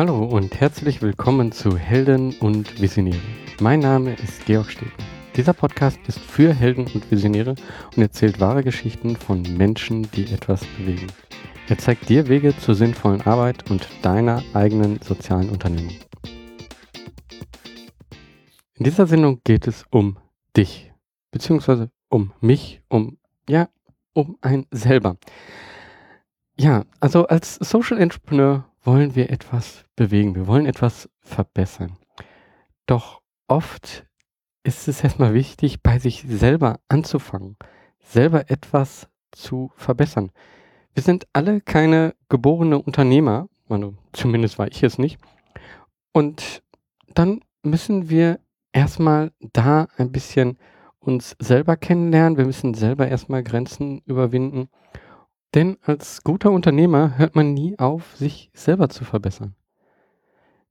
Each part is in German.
Hallo und herzlich willkommen zu Helden und Visionäre. Mein Name ist Georg Stegen. Dieser Podcast ist für Helden und Visionäre und erzählt wahre Geschichten von Menschen, die etwas bewegen. Er zeigt dir Wege zur sinnvollen Arbeit und deiner eigenen sozialen Unternehmung. In dieser Sendung geht es um dich, beziehungsweise um mich, um, ja, um ein selber. Ja, also als Social Entrepreneur wollen wir etwas bewegen, wir wollen etwas verbessern. Doch oft ist es erstmal wichtig, bei sich selber anzufangen, selber etwas zu verbessern. Wir sind alle keine geborene Unternehmer, also zumindest war ich es nicht. Und dann müssen wir erstmal da ein bisschen uns selber kennenlernen. Wir müssen selber erstmal Grenzen überwinden denn als guter Unternehmer hört man nie auf, sich selber zu verbessern.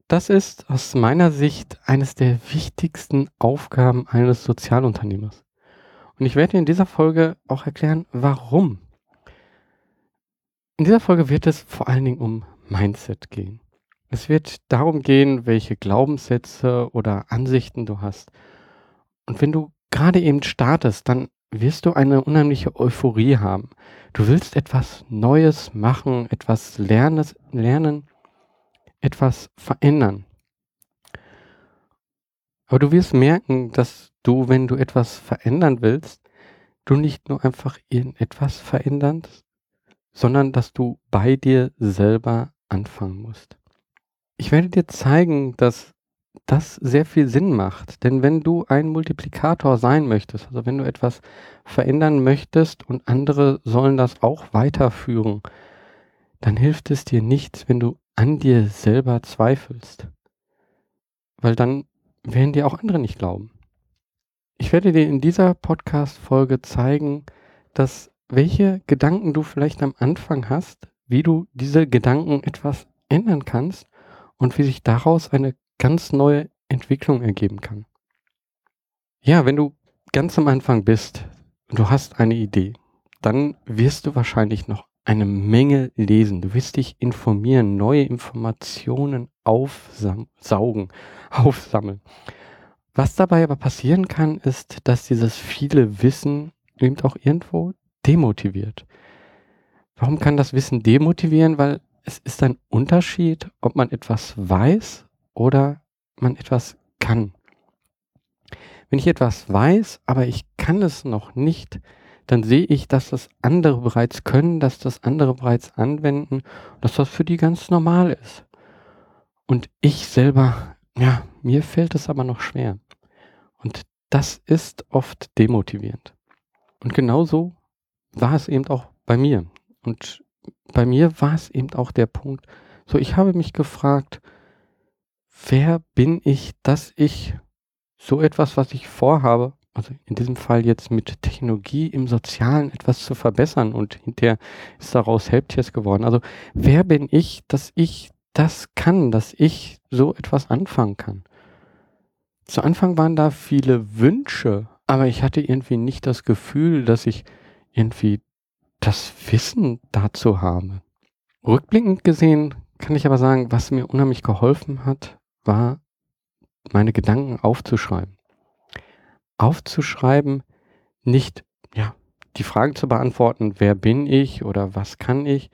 Das ist aus meiner Sicht eines der wichtigsten Aufgaben eines Sozialunternehmers. Und ich werde in dieser Folge auch erklären, warum. In dieser Folge wird es vor allen Dingen um Mindset gehen. Es wird darum gehen, welche Glaubenssätze oder Ansichten du hast. Und wenn du gerade eben startest, dann wirst du eine unheimliche Euphorie haben. Du willst etwas Neues machen, etwas lernen, etwas verändern. Aber du wirst merken, dass du, wenn du etwas verändern willst, du nicht nur einfach irgendetwas veränderst, sondern dass du bei dir selber anfangen musst. Ich werde dir zeigen, dass das sehr viel Sinn macht. Denn wenn du ein Multiplikator sein möchtest, also wenn du etwas verändern möchtest und andere sollen das auch weiterführen, dann hilft es dir nichts, wenn du an dir selber zweifelst. Weil dann werden dir auch andere nicht glauben. Ich werde dir in dieser Podcast-Folge zeigen, dass welche Gedanken du vielleicht am Anfang hast, wie du diese Gedanken etwas ändern kannst und wie sich daraus eine ganz neue Entwicklung ergeben kann. Ja, wenn du ganz am Anfang bist und du hast eine Idee, dann wirst du wahrscheinlich noch eine Menge lesen. Du wirst dich informieren, neue Informationen aufsaugen, aufsammeln. Was dabei aber passieren kann, ist, dass dieses viele Wissen eben auch irgendwo demotiviert. Warum kann das Wissen demotivieren? Weil es ist ein Unterschied, ob man etwas weiß oder man etwas kann. Wenn ich etwas weiß, aber ich kann es noch nicht, dann sehe ich, dass das andere bereits können, dass das andere bereits anwenden, dass das für die ganz normal ist. Und ich selber, ja, mir fällt es aber noch schwer. Und das ist oft demotivierend. Und genauso war es eben auch bei mir. Und bei mir war es eben auch der Punkt, so ich habe mich gefragt, wer bin ich, dass ich so etwas, was ich vorhabe, also in diesem Fall jetzt mit Technologie im Sozialen etwas zu verbessern und hinterher ist daraus Helptiers geworden. Also wer bin ich, dass ich das kann, dass ich so etwas anfangen kann? Zu Anfang waren da viele Wünsche, aber ich hatte irgendwie nicht das Gefühl, dass ich irgendwie das Wissen dazu habe. Rückblickend gesehen kann ich aber sagen, was mir unheimlich geholfen hat, war, meine Gedanken aufzuschreiben. Aufzuschreiben, nicht, ja, die Fragen zu beantworten, wer bin ich oder was kann ich.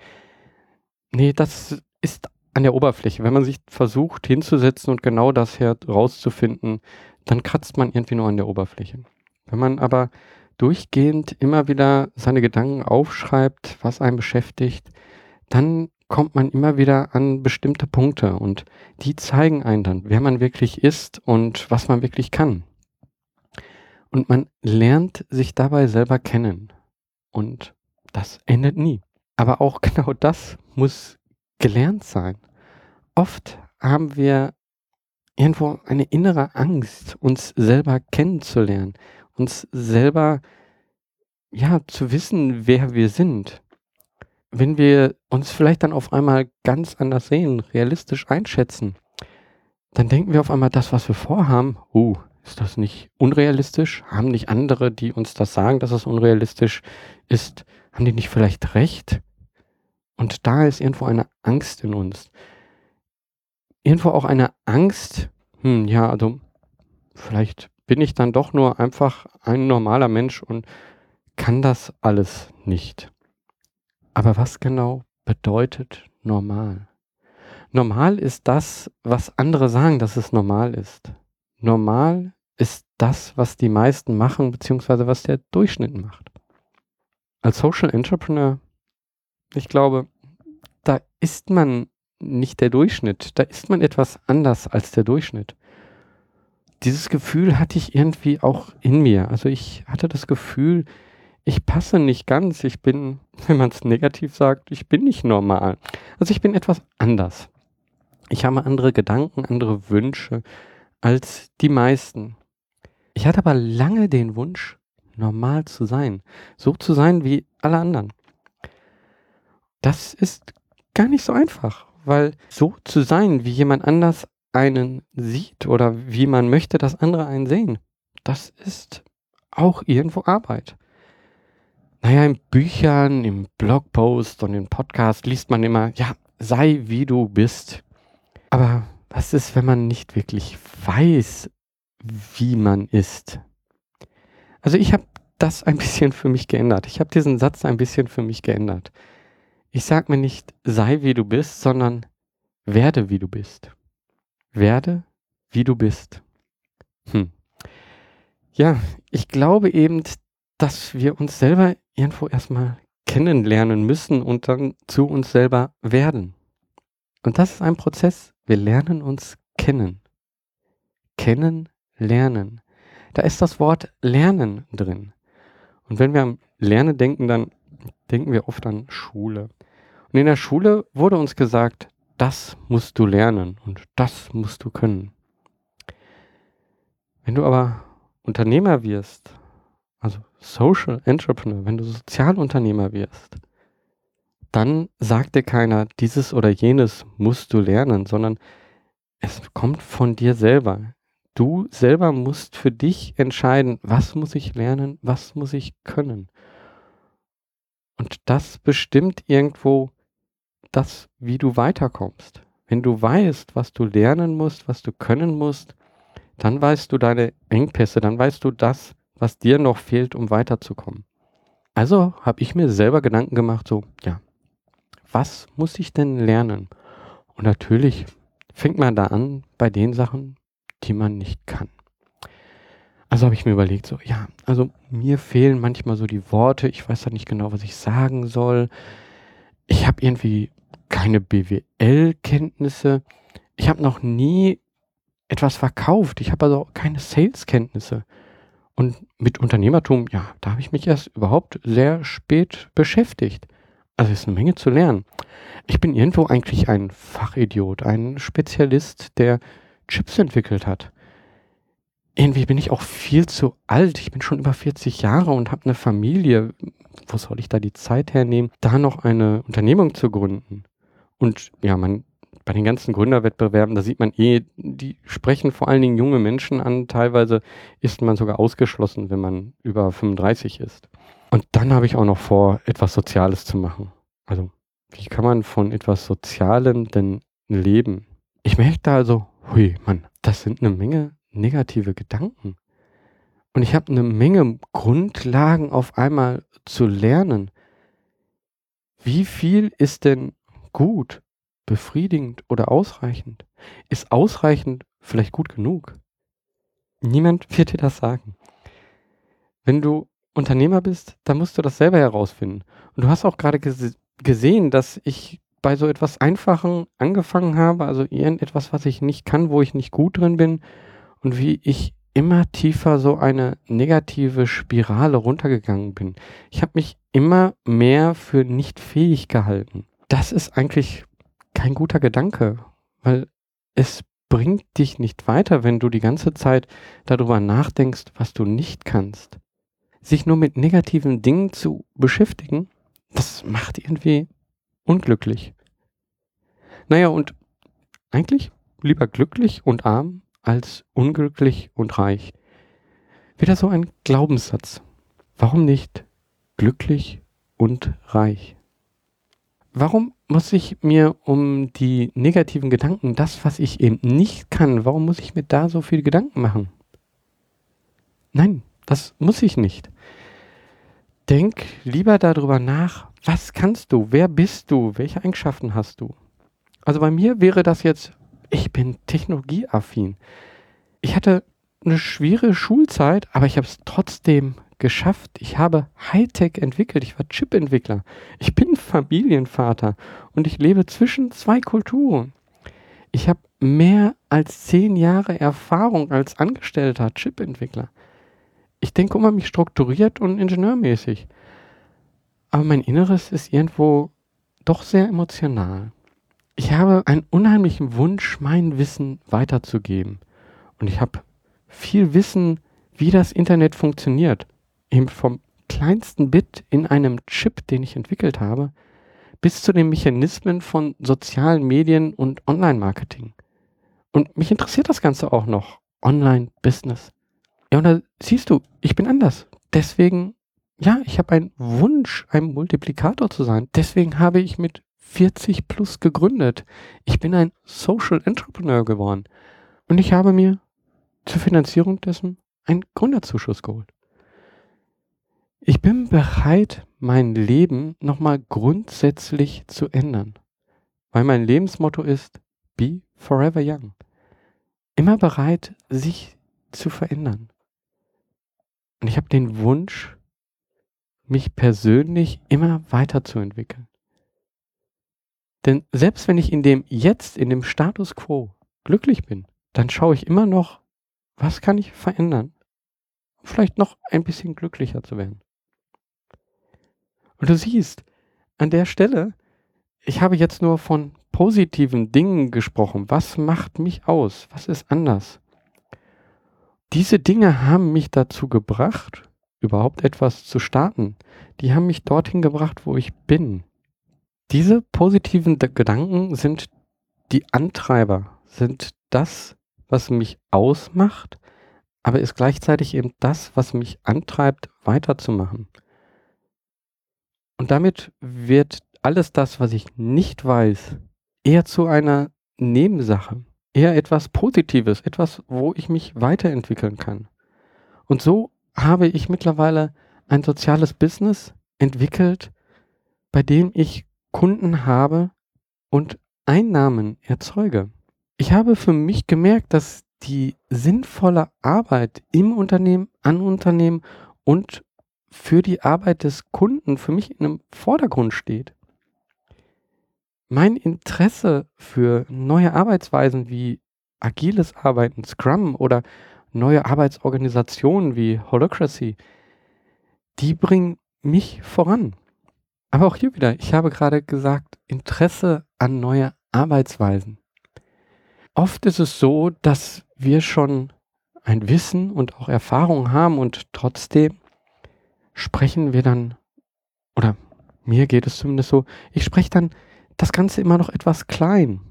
Nee, das ist an der Oberfläche. Wenn man sich versucht hinzusetzen und genau das herauszufinden, dann kratzt man irgendwie nur an der Oberfläche. Wenn man aber durchgehend immer wieder seine Gedanken aufschreibt, was einen beschäftigt, dann kommt man immer wieder an bestimmte Punkte und die zeigen einen dann, wer man wirklich ist und was man wirklich kann. Und man lernt sich dabei selber kennen. Und das endet nie. Aber auch genau das muss gelernt sein. Oft haben wir irgendwo eine innere Angst, uns selber kennenzulernen, uns selber ja zu wissen, wer wir sind wenn wir uns vielleicht dann auf einmal ganz anders sehen, realistisch einschätzen, dann denken wir auf einmal, das, was wir vorhaben, uh, ist das nicht unrealistisch? Haben nicht andere, die uns das sagen, dass es unrealistisch ist, haben die nicht vielleicht recht? Und da ist irgendwo eine Angst in uns. irgendwo auch eine Angst, hm, ja, also vielleicht bin ich dann doch nur einfach ein normaler Mensch und kann das alles nicht. Aber was genau bedeutet normal? Normal ist das, was andere sagen, dass es normal ist. Normal ist das, was die meisten machen, beziehungsweise was der Durchschnitt macht. Als Social Entrepreneur, ich glaube, da ist man nicht der Durchschnitt, da ist man etwas anders als der Durchschnitt. Dieses Gefühl hatte ich irgendwie auch in mir. Also ich hatte das Gefühl, ich passe nicht ganz, ich bin, wenn man es negativ sagt, ich bin nicht normal. Also ich bin etwas anders. Ich habe andere Gedanken, andere Wünsche als die meisten. Ich hatte aber lange den Wunsch, normal zu sein, so zu sein wie alle anderen. Das ist gar nicht so einfach, weil so zu sein, wie jemand anders einen sieht oder wie man möchte, dass andere einen sehen, das ist auch irgendwo Arbeit. Naja, in Büchern, im Blogpost und im Podcast liest man immer, ja, sei wie du bist. Aber was ist, wenn man nicht wirklich weiß, wie man ist? Also ich habe das ein bisschen für mich geändert. Ich habe diesen Satz ein bisschen für mich geändert. Ich sage mir nicht, sei wie du bist, sondern werde wie du bist. Werde wie du bist. Hm. Ja, ich glaube eben, dass wir uns selber irgendwo erstmal kennenlernen müssen und dann zu uns selber werden. Und das ist ein Prozess. Wir lernen uns kennen. Kennen, lernen. Da ist das Wort lernen drin. Und wenn wir am Lernen denken, dann denken wir oft an Schule. Und in der Schule wurde uns gesagt, das musst du lernen und das musst du können. Wenn du aber Unternehmer wirst, also Social Entrepreneur, wenn du Sozialunternehmer wirst, dann sagt dir keiner, dieses oder jenes musst du lernen, sondern es kommt von dir selber. Du selber musst für dich entscheiden, was muss ich lernen, was muss ich können. Und das bestimmt irgendwo das, wie du weiterkommst. Wenn du weißt, was du lernen musst, was du können musst, dann weißt du deine Engpässe, dann weißt du das, was dir noch fehlt, um weiterzukommen. Also habe ich mir selber Gedanken gemacht, so, ja, was muss ich denn lernen? Und natürlich fängt man da an bei den Sachen, die man nicht kann. Also habe ich mir überlegt, so, ja, also mir fehlen manchmal so die Worte, ich weiß ja nicht genau, was ich sagen soll. Ich habe irgendwie keine BWL-Kenntnisse. Ich habe noch nie etwas verkauft. Ich habe also keine Sales-Kenntnisse. Und mit Unternehmertum, ja, da habe ich mich erst überhaupt sehr spät beschäftigt. Also es ist eine Menge zu lernen. Ich bin irgendwo eigentlich ein Fachidiot, ein Spezialist, der Chips entwickelt hat. Irgendwie bin ich auch viel zu alt. Ich bin schon über 40 Jahre und habe eine Familie. Wo soll ich da die Zeit hernehmen, da noch eine Unternehmung zu gründen? Und ja, man, bei den ganzen Gründerwettbewerben, da sieht man eh, die sprechen vor allen Dingen junge Menschen an. Teilweise ist man sogar ausgeschlossen, wenn man über 35 ist. Und dann habe ich auch noch vor, etwas Soziales zu machen. Also, wie kann man von etwas Sozialem denn leben? Ich merke da also, hui, Mann, das sind eine Menge negative Gedanken. Und ich habe eine Menge Grundlagen auf einmal zu lernen. Wie viel ist denn gut, befriedigend oder ausreichend? Ist ausreichend vielleicht gut genug? Niemand wird dir das sagen. Wenn du Unternehmer bist, dann musst du das selber herausfinden. Und du hast auch gerade ges gesehen, dass ich bei so etwas Einfachen angefangen habe, also irgendetwas, was ich nicht kann, wo ich nicht gut drin bin und wie ich immer tiefer so eine negative Spirale runtergegangen bin. Ich habe mich immer mehr für nicht fähig gehalten das ist eigentlich kein guter Gedanke, weil es bringt dich nicht weiter, wenn du die ganze Zeit darüber nachdenkst, was du nicht kannst. Sich nur mit negativen Dingen zu beschäftigen, das macht irgendwie unglücklich. Naja, und eigentlich lieber glücklich und arm als unglücklich und reich. Wieder so ein Glaubenssatz. Warum nicht glücklich und reich? Warum muss ich mir um die negativen Gedanken, das, was ich eben nicht kann, warum muss ich mir da so viele Gedanken machen? Nein, das muss ich nicht. Denk lieber darüber nach, was kannst du, wer bist du, welche Eigenschaften hast du. Also bei mir wäre das jetzt, ich bin technologieaffin. Ich hatte eine schwere Schulzeit, aber ich habe es trotzdem geschafft. Ich habe Hightech entwickelt. Ich war Chip-Entwickler. Ich bin Familienvater und ich lebe zwischen zwei Kulturen. Ich habe mehr als zehn Jahre Erfahrung als angestellter Chip-Entwickler. Ich denke immer mich strukturiert und ingenieurmäßig. Aber mein Inneres ist irgendwo doch sehr emotional. Ich habe einen unheimlichen Wunsch, mein Wissen weiterzugeben. Und ich habe viel Wissen, wie das Internet funktioniert eben vom kleinsten Bit in einem Chip, den ich entwickelt habe, bis zu den Mechanismen von sozialen Medien und Online-Marketing. Und mich interessiert das Ganze auch noch. Online-Business. Ja, und da siehst du, ich bin anders. Deswegen, ja, ich habe einen Wunsch, ein Multiplikator zu sein. Deswegen habe ich mit 40 plus gegründet. Ich bin ein Social Entrepreneur geworden. Und ich habe mir zur Finanzierung dessen einen Gründerzuschuss geholt. Ich bin bereit, mein Leben nochmal grundsätzlich zu ändern, weil mein Lebensmotto ist, be forever young. Immer bereit, sich zu verändern. Und ich habe den Wunsch, mich persönlich immer weiterzuentwickeln. Denn selbst wenn ich in dem jetzt, in dem Status quo glücklich bin, dann schaue ich immer noch, was kann ich verändern? Vielleicht noch ein bisschen glücklicher zu werden. Und du siehst, an der Stelle, ich habe jetzt nur von positiven Dingen gesprochen. Was macht mich aus? Was ist anders? Diese Dinge haben mich dazu gebracht, überhaupt etwas zu starten. Die haben mich dorthin gebracht, wo ich bin. Diese positiven Gedanken sind die Antreiber, sind das, was mich ausmacht, aber ist gleichzeitig eben das, was mich antreibt, weiterzumachen. Und damit wird alles das, was ich nicht weiß, eher zu einer Nebensache, eher etwas Positives, etwas, wo ich mich weiterentwickeln kann. Und so habe ich mittlerweile ein soziales Business entwickelt, bei dem ich Kunden habe und Einnahmen erzeuge. Ich habe für mich gemerkt, dass die sinnvolle Arbeit im Unternehmen, an Unternehmen und für die Arbeit des Kunden für mich in einem Vordergrund steht. Mein Interesse für neue Arbeitsweisen wie agiles Arbeiten, Scrum oder neue Arbeitsorganisationen wie Holocracy, die bringen mich voran. Aber auch hier wieder, ich habe gerade gesagt, Interesse an neue Arbeitsweisen. Oft ist es so, dass wir schon ein Wissen und auch Erfahrung haben und trotzdem sprechen wir dann, oder mir geht es zumindest so, ich spreche dann das Ganze immer noch etwas klein.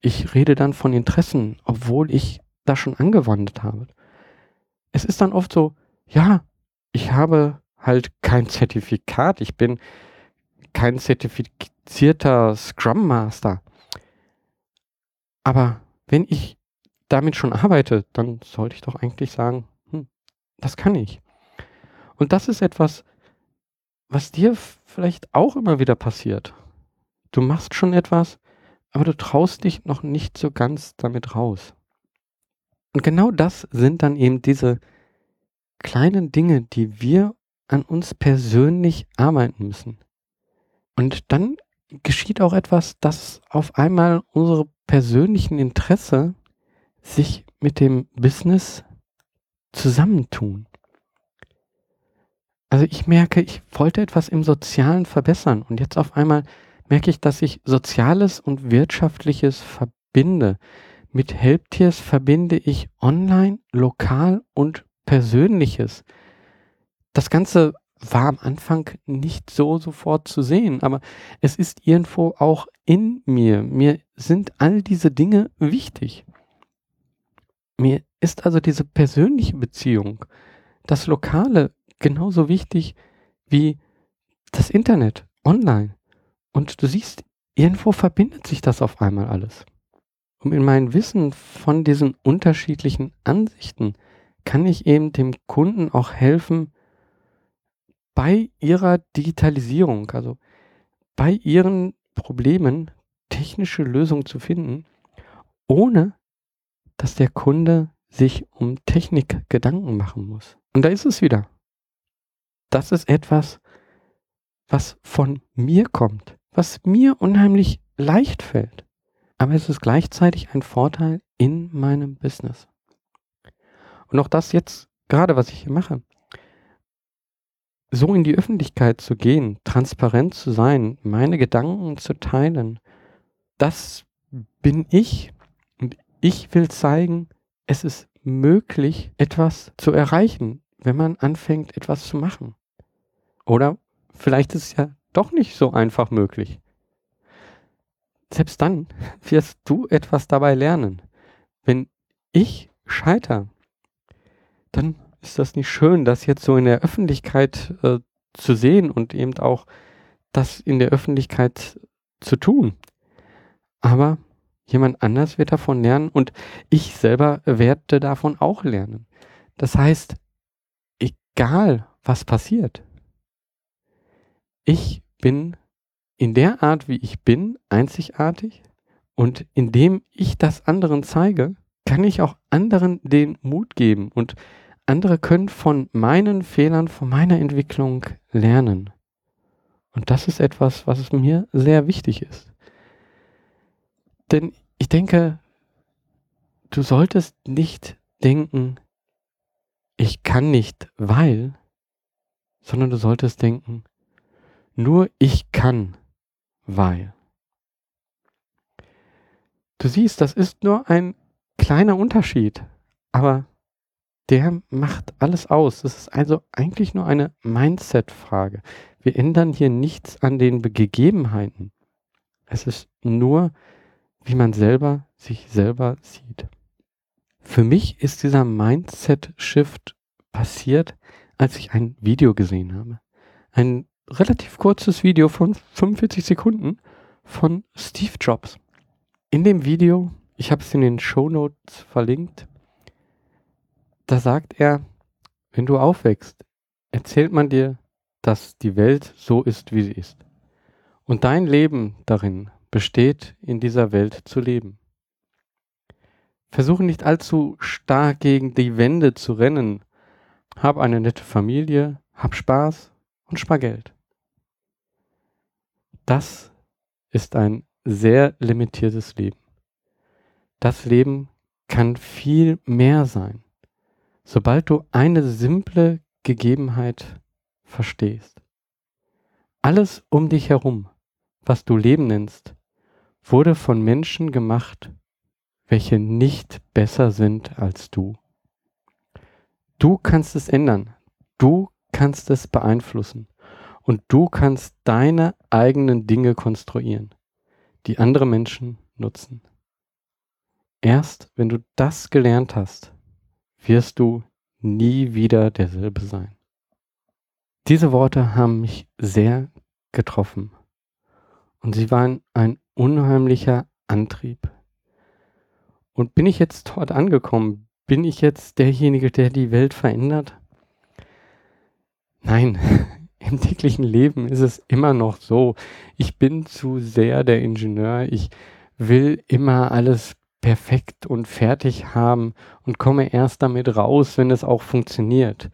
Ich rede dann von Interessen, obwohl ich das schon angewandt habe. Es ist dann oft so, ja, ich habe halt kein Zertifikat, ich bin kein zertifizierter Scrum Master. Aber wenn ich damit schon arbeite, dann sollte ich doch eigentlich sagen, hm, das kann ich. Und das ist etwas, was dir vielleicht auch immer wieder passiert. Du machst schon etwas, aber du traust dich noch nicht so ganz damit raus. Und genau das sind dann eben diese kleinen Dinge, die wir an uns persönlich arbeiten müssen. Und dann geschieht auch etwas, dass auf einmal unsere persönlichen Interesse sich mit dem Business zusammentun. Also ich merke, ich wollte etwas im Sozialen verbessern und jetzt auf einmal merke ich, dass ich Soziales und Wirtschaftliches verbinde. Mit Helptiers verbinde ich online, lokal und Persönliches. Das Ganze war am Anfang nicht so sofort zu sehen, aber es ist irgendwo auch in mir. Mir sind all diese Dinge wichtig. Mir ist also diese persönliche Beziehung, das Lokale genauso wichtig wie das Internet online. Und du siehst, irgendwo verbindet sich das auf einmal alles. Und in meinem Wissen von diesen unterschiedlichen Ansichten kann ich eben dem Kunden auch helfen, bei ihrer Digitalisierung, also bei ihren Problemen technische Lösungen zu finden, ohne dass der Kunde sich um Technik Gedanken machen muss. Und da ist es wieder. Das ist etwas, was von mir kommt, was mir unheimlich leicht fällt. Aber es ist gleichzeitig ein Vorteil in meinem Business. Und auch das jetzt, gerade was ich hier mache, so in die Öffentlichkeit zu gehen, transparent zu sein, meine Gedanken zu teilen, das bin ich. Und ich will zeigen, es ist möglich, etwas zu erreichen, wenn man anfängt, etwas zu machen. Oder vielleicht ist es ja doch nicht so einfach möglich. Selbst dann wirst du etwas dabei lernen. Wenn ich scheiter, dann ist das nicht schön, das jetzt so in der Öffentlichkeit äh, zu sehen und eben auch das in der Öffentlichkeit zu tun. Aber jemand anders wird davon lernen und ich selber werde davon auch lernen. Das heißt, egal was passiert, ich bin in der Art, wie ich bin, einzigartig und indem ich das anderen zeige, kann ich auch anderen den Mut geben und andere können von meinen Fehlern, von meiner Entwicklung lernen. Und das ist etwas, was mir sehr wichtig ist. Denn ich denke, du solltest nicht denken, ich kann nicht, weil, sondern du solltest denken, nur ich kann, weil. Du siehst, das ist nur ein kleiner Unterschied, aber der macht alles aus. Das ist also eigentlich nur eine Mindset-Frage. Wir ändern hier nichts an den Gegebenheiten. Es ist nur, wie man selber sich selber sieht. Für mich ist dieser Mindset-Shift passiert, als ich ein Video gesehen habe. Ein relativ kurzes Video von 45 Sekunden von Steve Jobs. In dem Video, ich habe es in den Show Notes verlinkt, da sagt er, wenn du aufwächst, erzählt man dir, dass die Welt so ist, wie sie ist. Und dein Leben darin besteht, in dieser Welt zu leben. Versuche nicht allzu stark gegen die Wände zu rennen. Hab eine nette Familie, hab Spaß und spar Geld. Das ist ein sehr limitiertes Leben. Das Leben kann viel mehr sein. Sobald du eine simple Gegebenheit verstehst. Alles um dich herum, was du Leben nennst, wurde von Menschen gemacht, welche nicht besser sind als du. Du kannst es ändern. Du kannst es beeinflussen. Und du kannst deine eigenen Dinge konstruieren, die andere Menschen nutzen. Erst wenn du das gelernt hast, wirst du nie wieder derselbe sein. Diese Worte haben mich sehr getroffen und sie waren ein unheimlicher Antrieb. Und bin ich jetzt dort angekommen? Bin ich jetzt derjenige, der die Welt verändert? Nein, im täglichen Leben ist es immer noch so. Ich bin zu sehr der Ingenieur. Ich will immer alles perfekt und fertig haben und komme erst damit raus, wenn es auch funktioniert.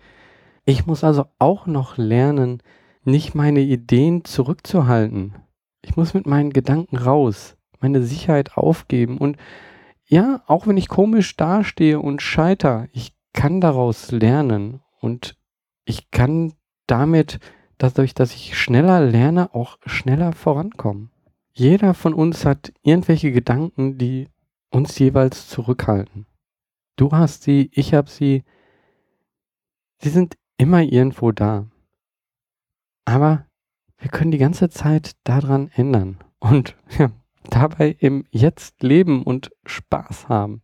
Ich muss also auch noch lernen, nicht meine Ideen zurückzuhalten. Ich muss mit meinen Gedanken raus, meine Sicherheit aufgeben und ja, auch wenn ich komisch dastehe und scheiter, ich kann daraus lernen und ich kann damit, dadurch, dass ich schneller lerne, auch schneller vorankommen. Jeder von uns hat irgendwelche Gedanken, die uns jeweils zurückhalten. Du hast sie, ich habe sie. Sie sind immer irgendwo da. Aber wir können die ganze Zeit daran ändern und ja, dabei im Jetzt leben und Spaß haben.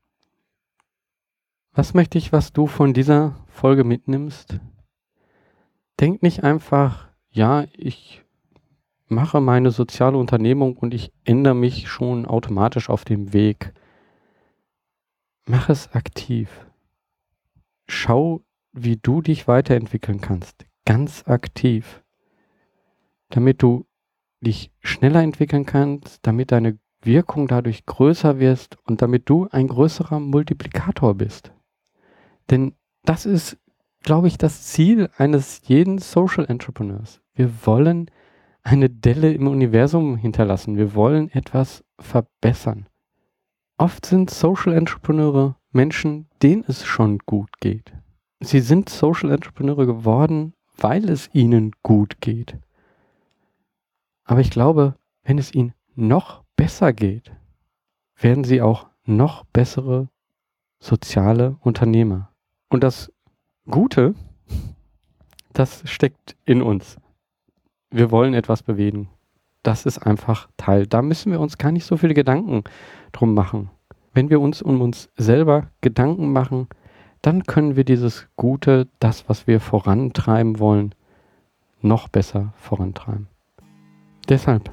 Was möchte ich, was du von dieser Folge mitnimmst? Denk nicht einfach, ja, ich mache meine soziale Unternehmung und ich ändere mich schon automatisch auf dem Weg. Mach es aktiv. Schau, wie du dich weiterentwickeln kannst. Ganz aktiv. Damit du dich schneller entwickeln kannst, damit deine Wirkung dadurch größer wirst und damit du ein größerer Multiplikator bist. Denn das ist, glaube ich, das Ziel eines jeden Social Entrepreneurs. Wir wollen eine Delle im Universum hinterlassen. Wir wollen etwas verbessern. Oft sind Social Entrepreneure Menschen, denen es schon gut geht. Sie sind Social Entrepreneure geworden, weil es ihnen gut geht. Aber ich glaube, wenn es ihnen noch besser geht, werden sie auch noch bessere soziale Unternehmer. Und das Gute, das steckt in uns. Wir wollen etwas bewegen. Das ist einfach Teil. Da müssen wir uns gar nicht so viele Gedanken drum machen. Wenn wir uns um uns selber Gedanken machen, dann können wir dieses Gute, das, was wir vorantreiben wollen, noch besser vorantreiben. Deshalb,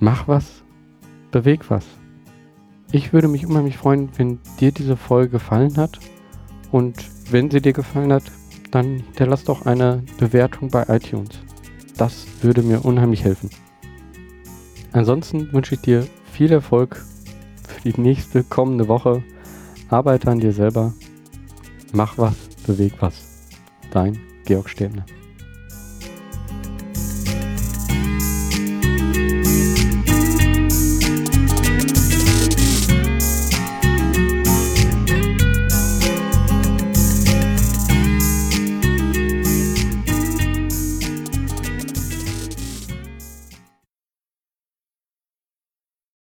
mach was, beweg was. Ich würde mich unheimlich freuen, wenn dir diese Folge gefallen hat. Und wenn sie dir gefallen hat, dann hinterlass doch eine Bewertung bei iTunes. Das würde mir unheimlich helfen. Ansonsten wünsche ich dir viel Erfolg für die nächste kommende Woche. Arbeite an dir selber. Mach was, beweg was. Dein Georg Sterne.